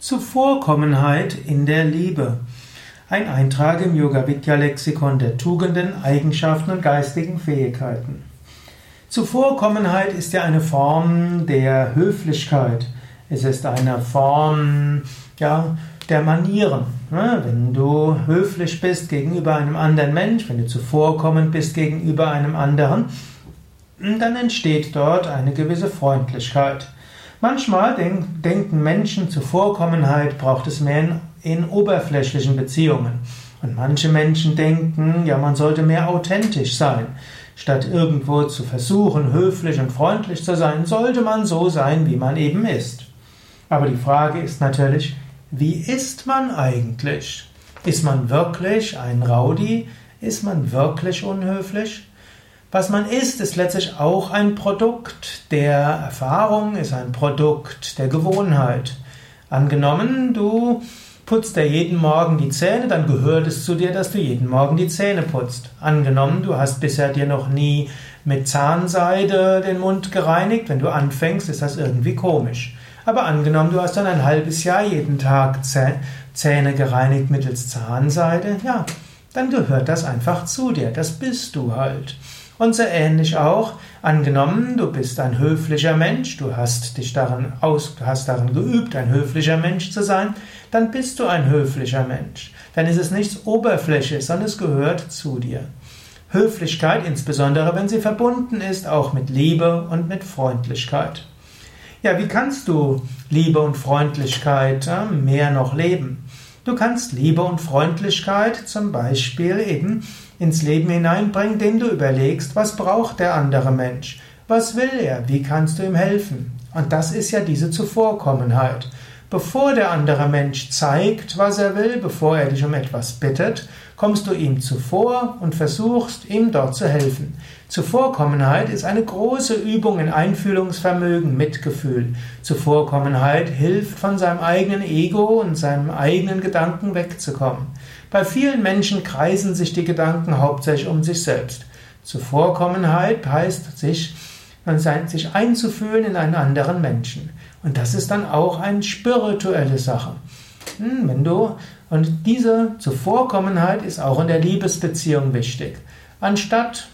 Zuvorkommenheit in der Liebe. Ein Eintrag im Yoga Vidya Lexikon der Tugenden, Eigenschaften und geistigen Fähigkeiten. Zuvorkommenheit ist ja eine Form der Höflichkeit. Es ist eine Form ja, der Manieren. Wenn du höflich bist gegenüber einem anderen Mensch, wenn du zuvorkommend bist gegenüber einem anderen, dann entsteht dort eine gewisse Freundlichkeit. Manchmal denk, denken Menschen, Zuvorkommenheit braucht es mehr in, in oberflächlichen Beziehungen. Und manche Menschen denken, ja, man sollte mehr authentisch sein. Statt irgendwo zu versuchen, höflich und freundlich zu sein, sollte man so sein, wie man eben ist. Aber die Frage ist natürlich, wie ist man eigentlich? Ist man wirklich ein Rowdy? Ist man wirklich unhöflich? Was man isst, ist letztlich auch ein Produkt der Erfahrung, ist ein Produkt der Gewohnheit. Angenommen, du putzt dir jeden Morgen die Zähne, dann gehört es zu dir, dass du jeden Morgen die Zähne putzt. Angenommen, du hast bisher dir noch nie mit Zahnseide den Mund gereinigt, wenn du anfängst, ist das irgendwie komisch. Aber angenommen, du hast dann ein halbes Jahr jeden Tag Zähne gereinigt mittels Zahnseide, ja, dann gehört das einfach zu dir. Das bist du halt. Und so ähnlich auch, angenommen, du bist ein höflicher Mensch, du hast dich darin aus, hast darin geübt, ein höflicher Mensch zu sein, dann bist du ein höflicher Mensch. Dann ist es nichts Oberfläche, sondern es gehört zu dir. Höflichkeit, insbesondere wenn sie verbunden ist, auch mit Liebe und mit Freundlichkeit. Ja, wie kannst du Liebe und Freundlichkeit äh, mehr noch leben? Du kannst Liebe und Freundlichkeit zum Beispiel eben ins Leben hineinbringen, indem du überlegst, was braucht der andere Mensch? Was will er? Wie kannst du ihm helfen? Und das ist ja diese Zuvorkommenheit. Bevor der andere Mensch zeigt, was er will, bevor er dich um etwas bittet, kommst du ihm zuvor und versuchst, ihm dort zu helfen. Zuvorkommenheit ist eine große Übung in Einfühlungsvermögen, Mitgefühl. Zuvorkommenheit hilft, von seinem eigenen Ego und seinem eigenen Gedanken wegzukommen. Bei vielen Menschen kreisen sich die Gedanken hauptsächlich um sich selbst. Zuvorkommenheit heißt, sich, sich einzufühlen in einen anderen Menschen. Und das ist dann auch eine spirituelle Sache. Hm, wenn du, und diese Zuvorkommenheit ist auch in der Liebesbeziehung wichtig. Anstatt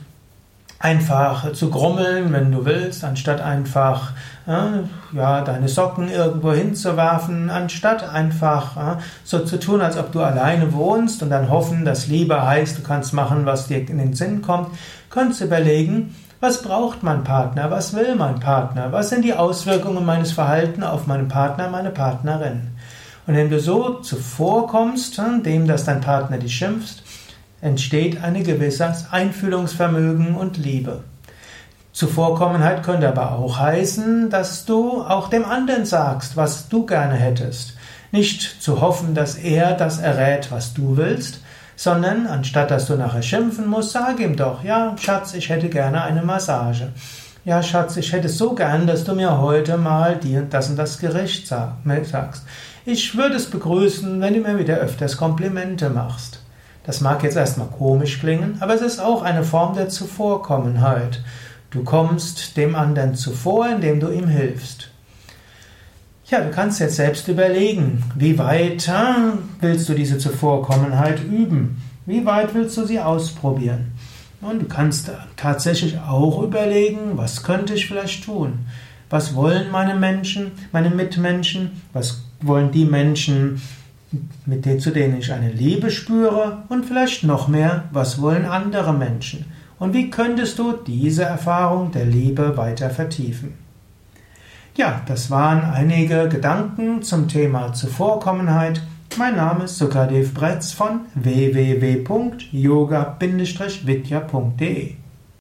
einfach zu grummeln, wenn du willst, anstatt einfach äh, ja, deine Socken irgendwo hinzuwerfen, anstatt einfach äh, so zu tun, als ob du alleine wohnst und dann hoffen, dass Liebe heißt, du kannst machen, was dir in den Sinn kommt, könntest du überlegen, was braucht mein Partner? Was will mein Partner? Was sind die Auswirkungen meines Verhaltens auf meinen Partner, meine Partnerin? Und wenn du so zuvorkommst, dem, dass dein Partner dich schimpft, entsteht ein gewisses Einfühlungsvermögen und Liebe. Zuvorkommenheit könnte aber auch heißen, dass du auch dem anderen sagst, was du gerne hättest. Nicht zu hoffen, dass er das errät, was du willst, sondern anstatt dass du nachher schimpfen musst, sag ihm doch, ja, Schatz, ich hätte gerne eine Massage. Ja, Schatz, ich hätte so gern, dass du mir heute mal die und das und das Gericht sagst. Ich würde es begrüßen, wenn du mir wieder öfters Komplimente machst. Das mag jetzt erstmal komisch klingen, aber es ist auch eine Form der Zuvorkommenheit. Du kommst dem anderen zuvor, indem du ihm hilfst. Ja, du kannst jetzt selbst überlegen, wie weit willst du diese Zuvorkommenheit üben? Wie weit willst du sie ausprobieren? Und du kannst tatsächlich auch überlegen, was könnte ich vielleicht tun? Was wollen meine Menschen, meine Mitmenschen? Was wollen die Menschen, mit denen, zu denen ich eine Liebe spüre? Und vielleicht noch mehr, was wollen andere Menschen? Und wie könntest du diese Erfahrung der Liebe weiter vertiefen? Ja, das waren einige Gedanken zum Thema Zuvorkommenheit. Mein Name ist Sukadev Bretz von www.yoga-vidya.de